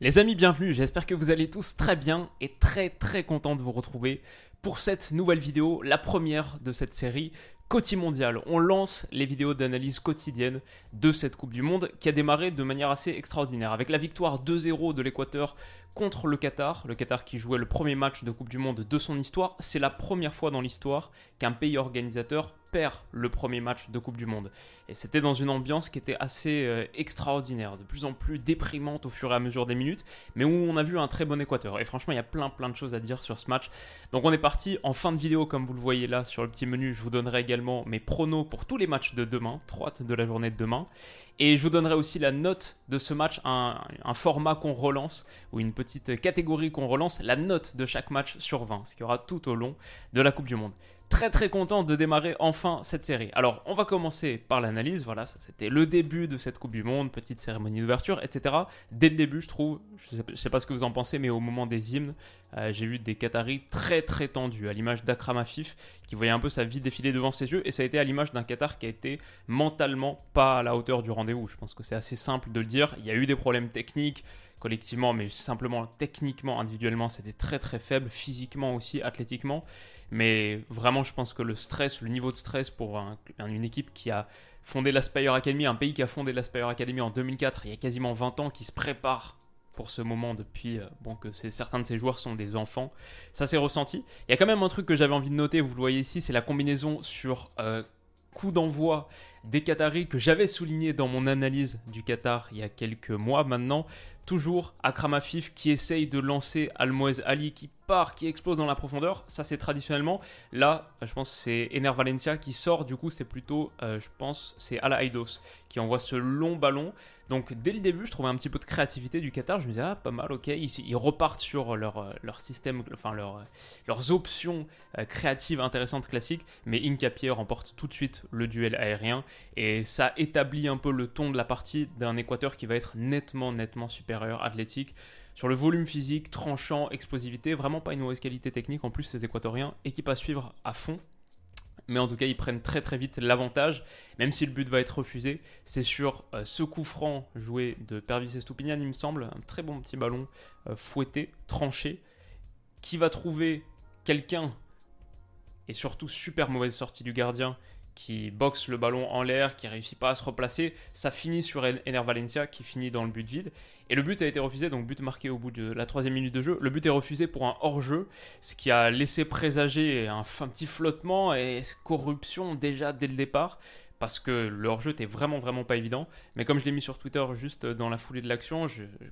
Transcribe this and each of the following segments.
Les amis, bienvenue, j'espère que vous allez tous très bien et très très content de vous retrouver pour cette nouvelle vidéo, la première de cette série Côté Mondial. On lance les vidéos d'analyse quotidienne de cette Coupe du Monde qui a démarré de manière assez extraordinaire avec la victoire 2-0 de l'Équateur contre le Qatar, le Qatar qui jouait le premier match de Coupe du Monde de son histoire. C'est la première fois dans l'histoire qu'un pays organisateur perd le premier match de Coupe du Monde. Et c'était dans une ambiance qui était assez euh, extraordinaire, de plus en plus déprimante au fur et à mesure des minutes, mais où on a vu un très bon Équateur. Et franchement, il y a plein plein de choses à dire sur ce match. Donc on est parti en fin de vidéo, comme vous le voyez là sur le petit menu, je vous donnerai également mes pronos pour tous les matchs de demain, trois de la journée de demain. Et je vous donnerai aussi la note de ce match, un, un format qu'on relance, ou une petite catégorie qu'on relance, la note de chaque match sur 20, ce qu'il y aura tout au long de la Coupe du Monde très très content de démarrer enfin cette série. Alors on va commencer par l'analyse, voilà, ça c'était le début de cette Coupe du Monde, petite cérémonie d'ouverture, etc. Dès le début je trouve, je sais, sais, pas ce que vous en pensez, mais au moment des hymnes, euh, j'ai vu des Qataris très très tendus, à l'image d'Akram Afif, qui voyait un peu sa vie défiler devant ses yeux, et ça a été à l'image d'un Qatar qui a été mentalement pas à la hauteur du rendez-vous. Je pense que c'est assez simple de le dire, il y a eu des problèmes techniques, collectivement, mais simplement techniquement, individuellement, c'était très très faible, physiquement aussi, athlétiquement. Mais vraiment, je pense que le stress, le niveau de stress pour une équipe qui a fondé l'Aspire Academy, un pays qui a fondé l'Aspire Academy en 2004, il y a quasiment 20 ans, qui se prépare pour ce moment depuis euh, bon que certains de ces joueurs sont des enfants. Ça s'est ressenti. Il y a quand même un truc que j'avais envie de noter, vous le voyez ici, c'est la combinaison sur euh, coup d'envoi des Qataris que j'avais souligné dans mon analyse du Qatar il y a quelques mois maintenant. Toujours Akram Afif qui essaye de lancer Almoez Ali qui part, qui explose dans la profondeur. Ça, c'est traditionnellement. Là, je pense c'est Ener Valencia qui sort. Du coup, c'est plutôt, euh, je pense, c'est Ala Aidos qui envoie ce long ballon. Donc, dès le début, je trouvais un petit peu de créativité du Qatar. Je me disais, ah, pas mal, ok. Ils, repartent sur leur, euh, leur système, enfin, euh, leurs options créatives intéressantes classiques. Mais Incapié remporte tout de suite le duel aérien. Et ça établit un peu le ton de la partie d'un Équateur qui va être nettement, nettement supérieur athlétique sur le volume physique, tranchant, explosivité, vraiment pas une mauvaise qualité technique. En plus, ces Équatoriens, équipe à suivre à fond. Mais en tout cas, ils prennent très très vite l'avantage, même si le but va être refusé. C'est sur euh, ce coup franc joué de Pervis Estupinian, il me semble, un très bon petit ballon euh, fouetté, tranché, qui va trouver quelqu'un, et surtout super mauvaise sortie du gardien, qui boxe le ballon en l'air, qui réussit pas à se replacer. Ça finit sur Ener Valencia qui finit dans le but vide. Et le but a été refusé, donc but marqué au bout de la troisième minute de jeu. Le but est refusé pour un hors-jeu, ce qui a laissé présager un, un petit flottement et corruption déjà dès le départ parce que le hors-jeu était vraiment vraiment pas évident. Mais comme je l'ai mis sur Twitter juste dans la foulée de l'action,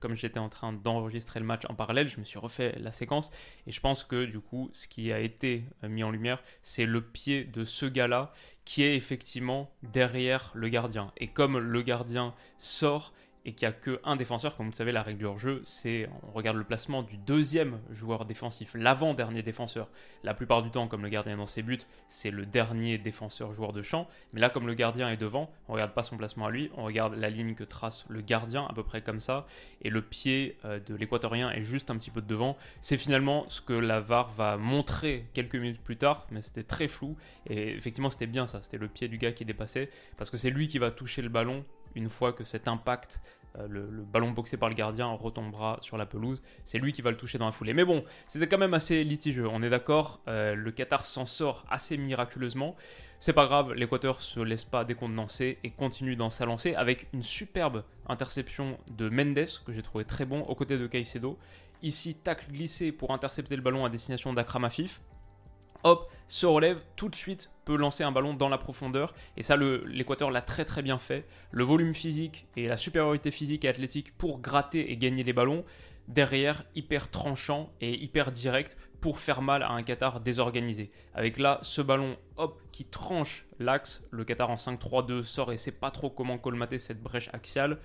comme j'étais en train d'enregistrer le match en parallèle, je me suis refait la séquence et je pense que du coup, ce qui a été mis en lumière, c'est le pied de ce gars-là qui est effectivement derrière le gardien. Et comme le gardien sort et qu'il n'y a qu'un défenseur, comme vous le savez, la règle du hors-jeu, c'est on regarde le placement du deuxième joueur défensif, l'avant-dernier défenseur. La plupart du temps, comme le gardien dans ses buts, c'est le dernier défenseur joueur de champ. Mais là, comme le gardien est devant, on ne regarde pas son placement à lui, on regarde la ligne que trace le gardien, à peu près comme ça, et le pied euh, de l'équatorien est juste un petit peu de devant. C'est finalement ce que la VAR va montrer quelques minutes plus tard, mais c'était très flou. Et effectivement, c'était bien ça, c'était le pied du gars qui dépassait, parce que c'est lui qui va toucher le ballon une fois que cet impact, euh, le, ballon boxé par le gardien retombera sur la pelouse, c'est lui qui va le toucher dans la foulée. Mais bon, c'était quand même assez litigieux, on est d'accord, euh, le Qatar s'en sort assez miraculeusement. C'est pas grave, l'Équateur se laisse pas décontenancer et continue dans sa lancée avec une superbe interception de Mendes que j'ai trouvé très bon aux côtés de Caicedo. Ici, tacle glissé pour intercepter le ballon à destination d'Akram Afif hop, se relève, tout de suite peut lancer un ballon dans la profondeur. Et ça, l'Équateur l'a très très bien fait. Le volume physique et la supériorité physique et athlétique pour gratter et gagner les ballons. Derrière, hyper tranchant et hyper direct pour faire mal à un Qatar désorganisé. Avec là, ce ballon, hop, qui tranche l'axe. Le Qatar en 5-3-2 sort et sait pas trop comment colmater cette brèche axiale.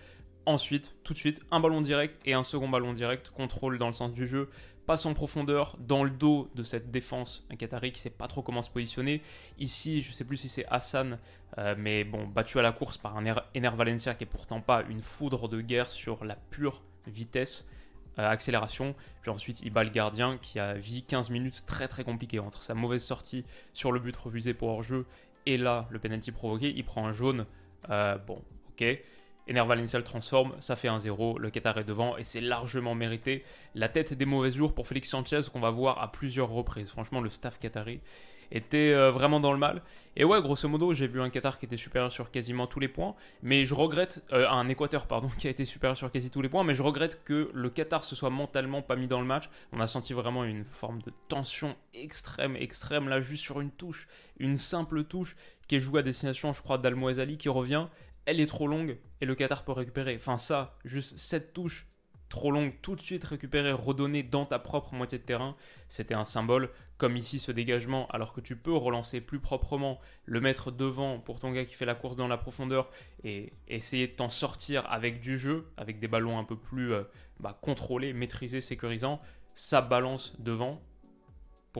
Ensuite, tout de suite, un ballon direct et un second ballon direct, contrôle dans le sens du jeu, passe en profondeur dans le dos de cette défense un Qatari qui sait pas trop comment se positionner. Ici, je sais plus si c'est Hassan, euh, mais bon, battu à la course par un Ener Valencia qui est pourtant pas une foudre de guerre sur la pure vitesse. Euh, accélération, puis ensuite il bat le gardien qui a vu 15 minutes très très compliquées entre sa mauvaise sortie sur le but refusé pour hors-jeu et là le penalty provoqué, il prend un jaune, euh, bon ok, Ener Valencia le transforme, ça fait 1-0, le Qatar est devant et c'est largement mérité. La tête des mauvais jours pour Félix Sanchez qu'on va voir à plusieurs reprises. Franchement, le staff qatari était euh, vraiment dans le mal. Et ouais, grosso modo, j'ai vu un Qatar qui était supérieur sur quasiment tous les points, mais je regrette, euh, un Équateur, pardon, qui a été supérieur sur quasi tous les points, mais je regrette que le Qatar se soit mentalement pas mis dans le match. On a senti vraiment une forme de tension extrême, extrême, là, juste sur une touche, une simple touche qui est jouée à destination, je crois, d'Almoez Ali qui revient elle est trop longue et le Qatar peut récupérer. Enfin ça, juste cette touche trop longue, tout de suite récupérer, redonner dans ta propre moitié de terrain, c'était un symbole. Comme ici ce dégagement, alors que tu peux relancer plus proprement, le mettre devant pour ton gars qui fait la course dans la profondeur et essayer de t'en sortir avec du jeu, avec des ballons un peu plus euh, bah, contrôlés, maîtrisés, sécurisants, ça balance devant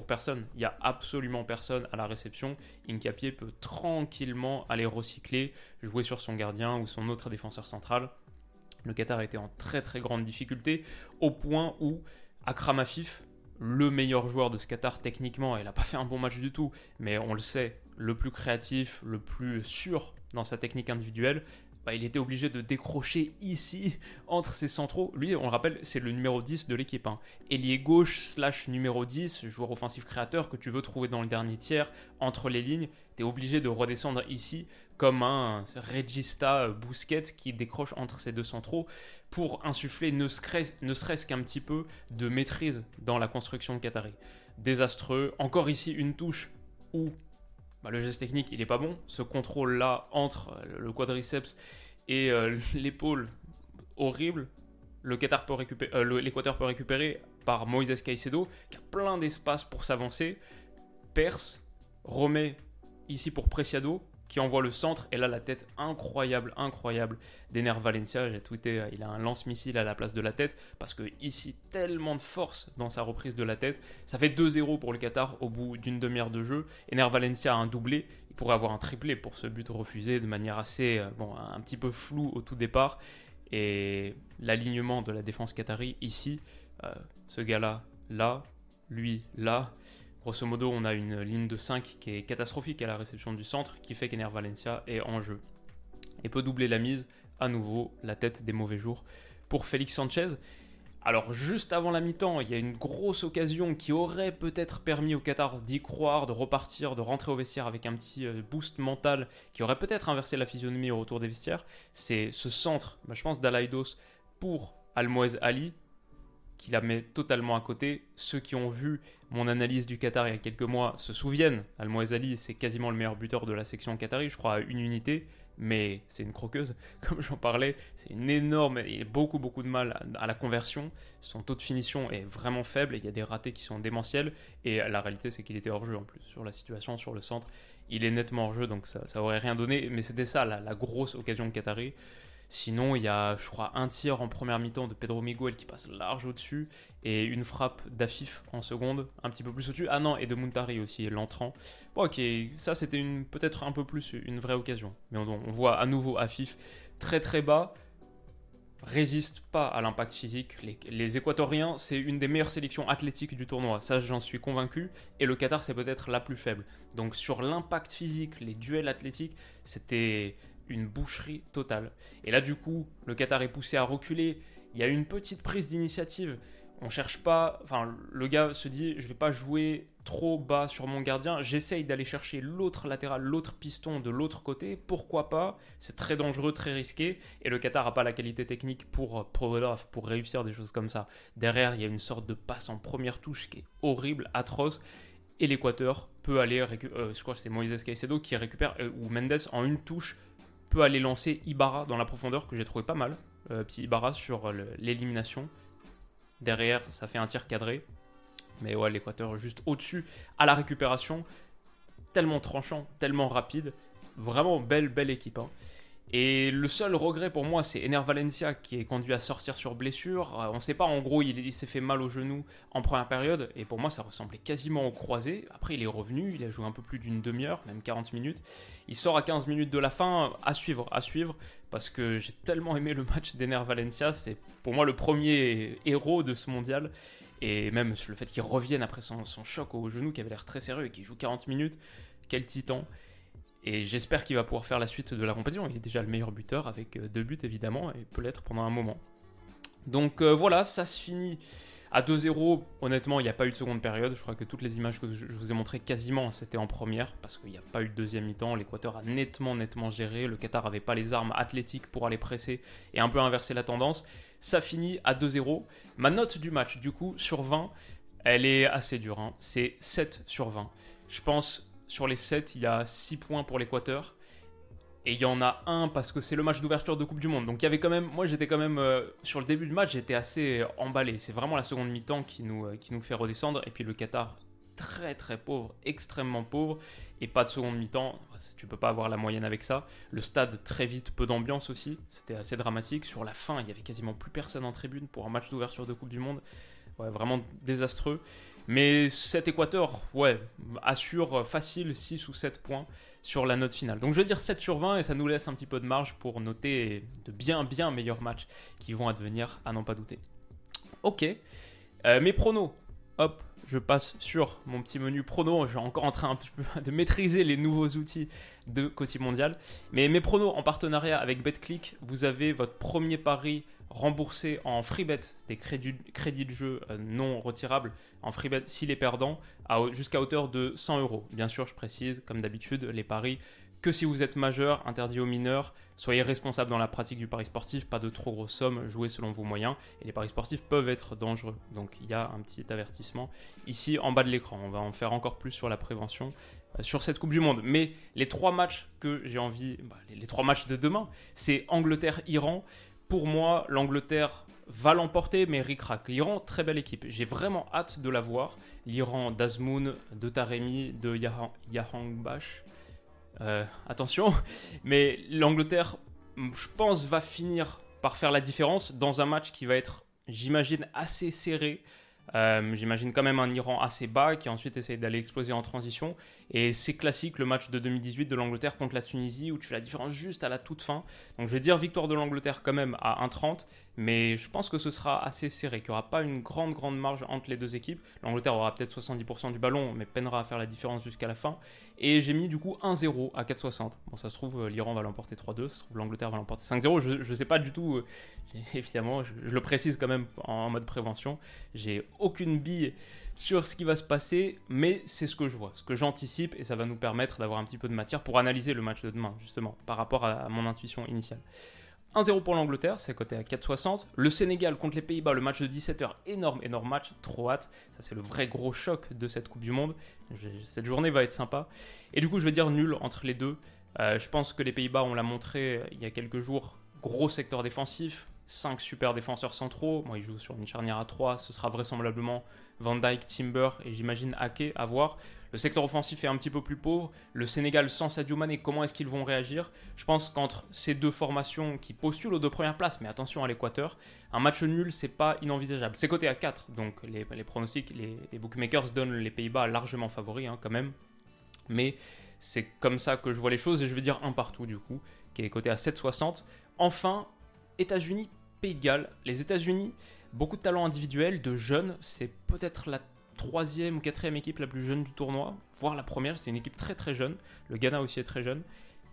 personne. Il n'y a absolument personne à la réception. Incapié peut tranquillement aller recycler, jouer sur son gardien ou son autre défenseur central. Le Qatar était en très très grande difficulté au point où Akram Afif, le meilleur joueur de ce Qatar techniquement, il n'a pas fait un bon match du tout, mais on le sait, le plus créatif, le plus sûr dans sa technique individuelle, bah, il était obligé de décrocher ici entre ses centraux. Lui, on le rappelle, c'est le numéro 10 de l'équipe. Hein. Ailier gauche slash numéro 10, joueur offensif créateur que tu veux trouver dans le dernier tiers, entre les lignes. Tu es obligé de redescendre ici comme un Regista Bousquet qui décroche entre ces deux centraux pour insuffler ne serait-ce qu'un petit peu de maîtrise dans la construction de Qatari. Désastreux. Encore ici une touche où bah, le geste technique, il n'est pas bon. Ce contrôle-là entre le quadriceps et euh, l'épaule, horrible. Le Qatar peut récupérer, euh, l'Équateur peut récupérer par Moïse Caicedo, qui a plein d'espace pour s'avancer. Perse, remet ici pour Preciado, qui envoie le centre. Et là, la tête incroyable, incroyable d'Ener Valencia. J'ai tweeté, euh, il a un lance-missile à la place de la tête. Parce que ici, tellement de force dans sa reprise de la tête. Ça fait 2-0 pour le Qatar au bout d'une demi-heure de jeu. Ener Valencia a un doublé. Il pourrait avoir un triplé pour ce but refusé de manière assez, euh, bon, un petit peu floue au tout départ. Et l'alignement de la défense qatari ici, euh, ce gars-là, là, lui, là. Grosso modo, on a une ligne de 5 qui est catastrophique à la réception du centre, qui fait qu'Ener Valencia est en jeu. Et peut doubler la mise, à nouveau, la tête des mauvais jours pour Félix Sanchez. Alors juste avant la mi-temps, il y a une grosse occasion qui aurait peut-être permis au Qatar d'y croire, de repartir, de rentrer au vestiaire avec un petit euh, boost mental qui aurait peut-être inversé la physionomie au retour des vestiaires. C'est ce centre, bah, je pense, d'Alaïdos pour Almoez Ali, qui la met totalement à côté. Ceux qui ont vu mon analyse du Qatar il y a quelques mois se souviennent. al Ali, c'est quasiment le meilleur buteur de la section qatari, je crois à une unité, mais c'est une croqueuse, comme j'en parlais. C'est une énorme, il a beaucoup beaucoup de mal à la conversion. Son taux de finition est vraiment faible, il y a des ratés qui sont démentiels, et la réalité c'est qu'il était hors jeu en plus, sur la situation, sur le centre. Il est nettement hors jeu, donc ça, ça aurait rien donné, mais c'était ça la, la grosse occasion de Qatari. Sinon, il y a, je crois, un tir en première mi-temps de Pedro Miguel qui passe large au-dessus et une frappe d'Afif en seconde, un petit peu plus au-dessus. Ah non, et de Muntari aussi, l'entrant. Bon, ok, ça c'était peut-être un peu plus une vraie occasion. Mais on, voit à nouveau Afif très très bas, résiste pas à l'impact physique. Les, les Équatoriens, c'est une des meilleures sélections athlétiques du tournoi, ça j'en suis convaincu. Et le Qatar, c'est peut-être la plus faible. Donc sur l'impact physique, les duels athlétiques, c'était une boucherie totale. Et là, du coup, le Qatar est poussé à reculer. Il y a une petite prise d'initiative. On cherche pas. Enfin, le gars se dit je vais pas jouer trop bas sur mon gardien. J'essaye d'aller chercher l'autre latéral, l'autre piston de l'autre côté. Pourquoi pas? C'est très dangereux, très risqué. Et le Qatar n'a pas la qualité technique pour, pour, pour réussir des choses comme ça. Derrière, il y a une sorte de passe en première touche qui est horrible, atroce. Et l'Équateur peut aller. Euh, je crois que c'est Moïse Caicedo qui récupère. Euh, ou Mendes en une touche peut aller lancer Ibarra dans la profondeur, que j'ai trouvé pas mal. Euh, petit Ibarra sur l'élimination. Derrière, ça fait un tir cadré. Mais ouais, l'Équateur juste au-dessus à la récupération. Tellement tranchant, tellement rapide. Vraiment belle, belle équipe. Hein. Et le seul regret pour moi, c'est Ener Valencia qui est conduit à sortir sur blessure. Euh, on ne sait pas, en gros, il, s'est fait mal au genou en première période. Et pour moi, ça ressemblait quasiment au croisé. Après, il est revenu, il a joué un peu plus d'une demi-heure, même 40 minutes. Il sort à 15 minutes de la fin, à suivre, à suivre. Parce que j'ai tellement aimé le match d'Ener Valencia. C'est pour moi le premier héros de ce mondial. Et même le fait qu'il revienne après son, son choc au genou qui avait l'air très sérieux et qu'il joue 40 minutes. Quel titan. Et j'espère qu'il va pouvoir faire la suite de la compétition. Il est déjà le meilleur buteur avec euh, deux buts évidemment et peut l'être pendant un moment. Donc euh, voilà, ça se finit à 2-0. Honnêtement, il n'y a pas eu de seconde période. Je crois que toutes les images que je vous ai montrées quasiment, c'était en première parce qu'il n'y a pas eu de deuxième mi-temps. L'Équateur a nettement, nettement géré. Le Qatar n'avait pas les armes athlétiques pour aller presser et un peu inverser la tendance. Ça finit à 2-0. Ma note du match, du coup, sur 20, elle est assez dure. Hein. C'est 7 sur 20. Je pense sur les 7, il y a 6 points pour l'Équateur. Et il y en a un parce que c'est le match d'ouverture de Coupe du Monde. Donc il y avait quand même, moi j'étais quand même, euh, sur le début du match, j'étais assez emballé. C'est vraiment la seconde mi-temps qui nous, euh, qui nous fait redescendre. Et puis le Qatar, très très pauvre, extrêmement pauvre. Et pas de seconde mi-temps, tu peux pas avoir la moyenne avec ça. Le stade, très vite, peu d'ambiance aussi. C'était assez dramatique. Sur la fin, il y avait quasiment plus personne en tribune pour un match d'ouverture de Coupe du Monde. Ouais, vraiment désastreux. Mais cet Équateur, ouais, assure facile 6 ou 7 points sur la note finale. Donc je vais dire 7 sur 20 et ça nous laisse un petit peu de marge pour noter de bien bien meilleurs matchs qui vont advenir à n'en pas douter. Ok, euh, mes pronos, hop, je passe sur mon petit menu pronos. Je suis encore en train de maîtriser les nouveaux outils de Côté Mondial. Mais mes pronos en partenariat avec BetClick, vous avez votre premier pari remboursé en free bet, des crédits, crédits de jeu euh, non retirables en free bet s'il est perdant, jusqu'à hauteur de 100 euros. Bien sûr, je précise, comme d'habitude, les paris que si vous êtes majeur, interdit aux mineurs, soyez responsable dans la pratique du pari sportif, pas de trop grosses sommes, jouez selon vos moyens. Et les paris sportifs peuvent être dangereux. Donc il y a un petit avertissement ici en bas de l'écran. On va en faire encore plus sur la prévention euh, sur cette Coupe du Monde. Mais les trois matchs que j'ai envie, bah, les, les trois matchs de demain, c'est Angleterre-Iran pour moi, l'Angleterre va l'emporter, mais ric L'Iran, très belle équipe. J'ai vraiment hâte de la voir. L'Iran d'Azmoun, de Taremi, de Yahangbash. Euh, attention, mais l'Angleterre, je pense, va finir par faire la différence dans un match qui va être, j'imagine, assez serré. Euh, j'imagine quand même un Iran assez bas qui ensuite essaye d'aller exploser en transition. Et c'est classique le match de 2018 de l'Angleterre contre la Tunisie où tu fais la différence juste à la toute fin. Donc je vais dire victoire de l'Angleterre quand même à 1,30 mais je pense que ce sera assez serré, qu'il n'y aura pas une grande grande marge entre les deux équipes. L'Angleterre aura peut-être 70% du ballon, mais peinera à faire la différence jusqu'à la fin. Et j'ai mis du coup 1-0 à 4,60. Bon, ça se trouve, euh, l'Iran va l'emporter 3-2, ça se trouve, l'Angleterre va l'emporter 5-0. Je ne sais pas du tout, euh, évidemment, je, le précise quand même en, mode prévention. J'ai aucune bille sur ce qui va se passer, mais c'est ce que je vois, ce que j'anticipe, et ça va nous permettre d'avoir un petit peu de matière pour analyser le match de demain, justement, par rapport à mon intuition initiale. 1-0 pour l'Angleterre, c'est coté à 4,60. Le Sénégal contre les Pays-Bas, le match de 17h, énorme, énorme match, trop hâte. Ça, c'est le vrai gros choc de cette Coupe du Monde. Cette journée va être sympa. Et du coup, je vais dire nul entre les deux. Euh, je pense que les Pays-Bas, on l'a montré il y a quelques jours, gros secteur défensif, 5 super défenseurs centraux. Moi, ils jouent sur une charnière à 3. Ce sera vraisemblablement Van Dyke, Timber et j'imagine Ake à voir. Le secteur offensif est un petit peu plus pauvre. Le Sénégal sans Sadio Mané, comment est-ce qu'ils vont réagir? Je pense qu'entre ces deux formations qui postulent aux deux premières places, mais attention à l'Équateur, un match nul, c'est pas inenvisageable. C'est coté à 4, donc les, pronostics, les, bookmakers donnent les Pays-Bas largement favoris hein, quand même. Mais c'est comme ça que je vois les choses et je vais dire un partout du coup, qui est coté à 7,60. Enfin, États-Unis, Pays de Galles. Les États-Unis, beaucoup de talents individuels, de jeunes, c'est peut-être la troisième ou quatrième équipe la plus jeune du tournoi, voire la première, c'est une équipe très très jeune. Le Ghana aussi est très jeune.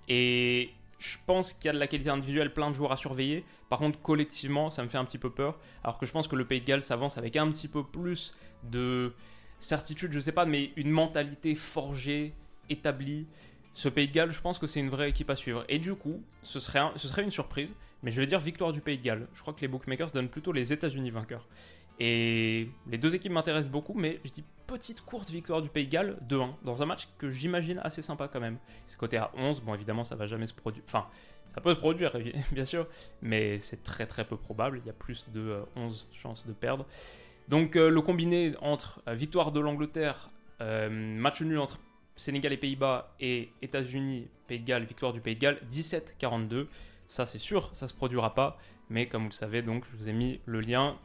Et je pense qu'il y a de la qualité individuelle, plein de joueurs à surveiller. Par contre, collectivement, ça me fait un petit peu peur. Alors que je pense que le Pays de Galles s'avance avec un petit peu plus de certitude, je sais pas, mais une mentalité forgée, établie. Ce Pays de Galles, je pense que c'est une vraie équipe à suivre. Et du coup, ce serait, ce serait une surprise, mais je vais dire victoire du Pays de Galles. Je crois que les bookmakers donnent plutôt les États-Unis vainqueurs. Et les deux équipes m'intéressent beaucoup, mais je dis petite courte victoire du Pays de Galles 2-1 dans un match que j'imagine assez sympa quand même. C'est côté à 11, bon évidemment ça va jamais se produire, enfin ça peut se produire bien sûr, mais c'est très très peu probable, il y a plus de 11 euh, chances de perdre. Donc euh, le combiné entre euh, victoire de l'Angleterre, match nul entre Sénégal et Pays-Bas et États-Unis, Pays de Galles, victoire du Pays de Galles, 17-42. Ça c'est sûr, ça se produira pas, mais comme vous le savez donc je vous ai mis le lien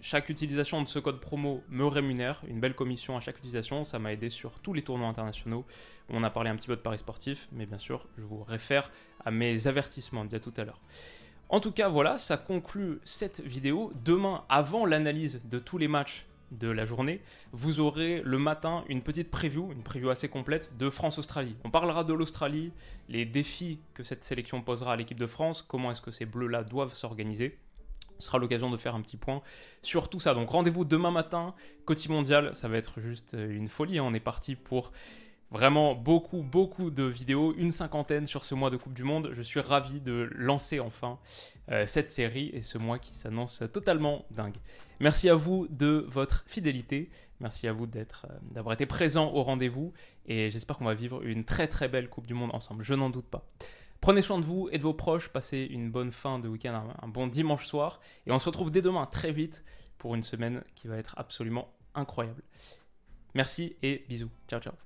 chaque utilisation de ce code promo me rémunère, une belle commission à chaque utilisation, ça m'a aidé sur tous les tournois internationaux. On a parlé un petit peu de paris sportifs, mais bien sûr, je vous réfère à mes avertissements d'il y a tout à l'heure. En tout cas, voilà, ça conclut cette vidéo. Demain, avant l'analyse de tous les matchs de la journée, vous aurez le matin une petite preview, une preview assez complète de France-Australie. On parlera de l'Australie, les défis que cette sélection posera à l'équipe de France, comment est-ce que ces bleus-là doivent s'organiser. Ce sera l'occasion de faire un petit point sur tout ça. Donc rendez-vous demain matin, Côté Mondial, ça va être juste une folie. Hein. On est parti pour Vraiment beaucoup, beaucoup de vidéos, une cinquantaine sur ce mois de Coupe du Monde. Je suis ravi de lancer enfin euh, cette série et ce mois qui s'annonce totalement dingue. Merci à vous de votre fidélité. Merci à vous euh, d'avoir été présent au rendez-vous et j'espère qu'on va vivre une très très belle Coupe du Monde ensemble. Je n'en doute pas. Prenez soin de vous et de vos proches. Passez une bonne fin de week-end, un bon dimanche soir et on se retrouve dès demain très vite pour une semaine qui va être absolument incroyable. Merci et bisous. Ciao ciao.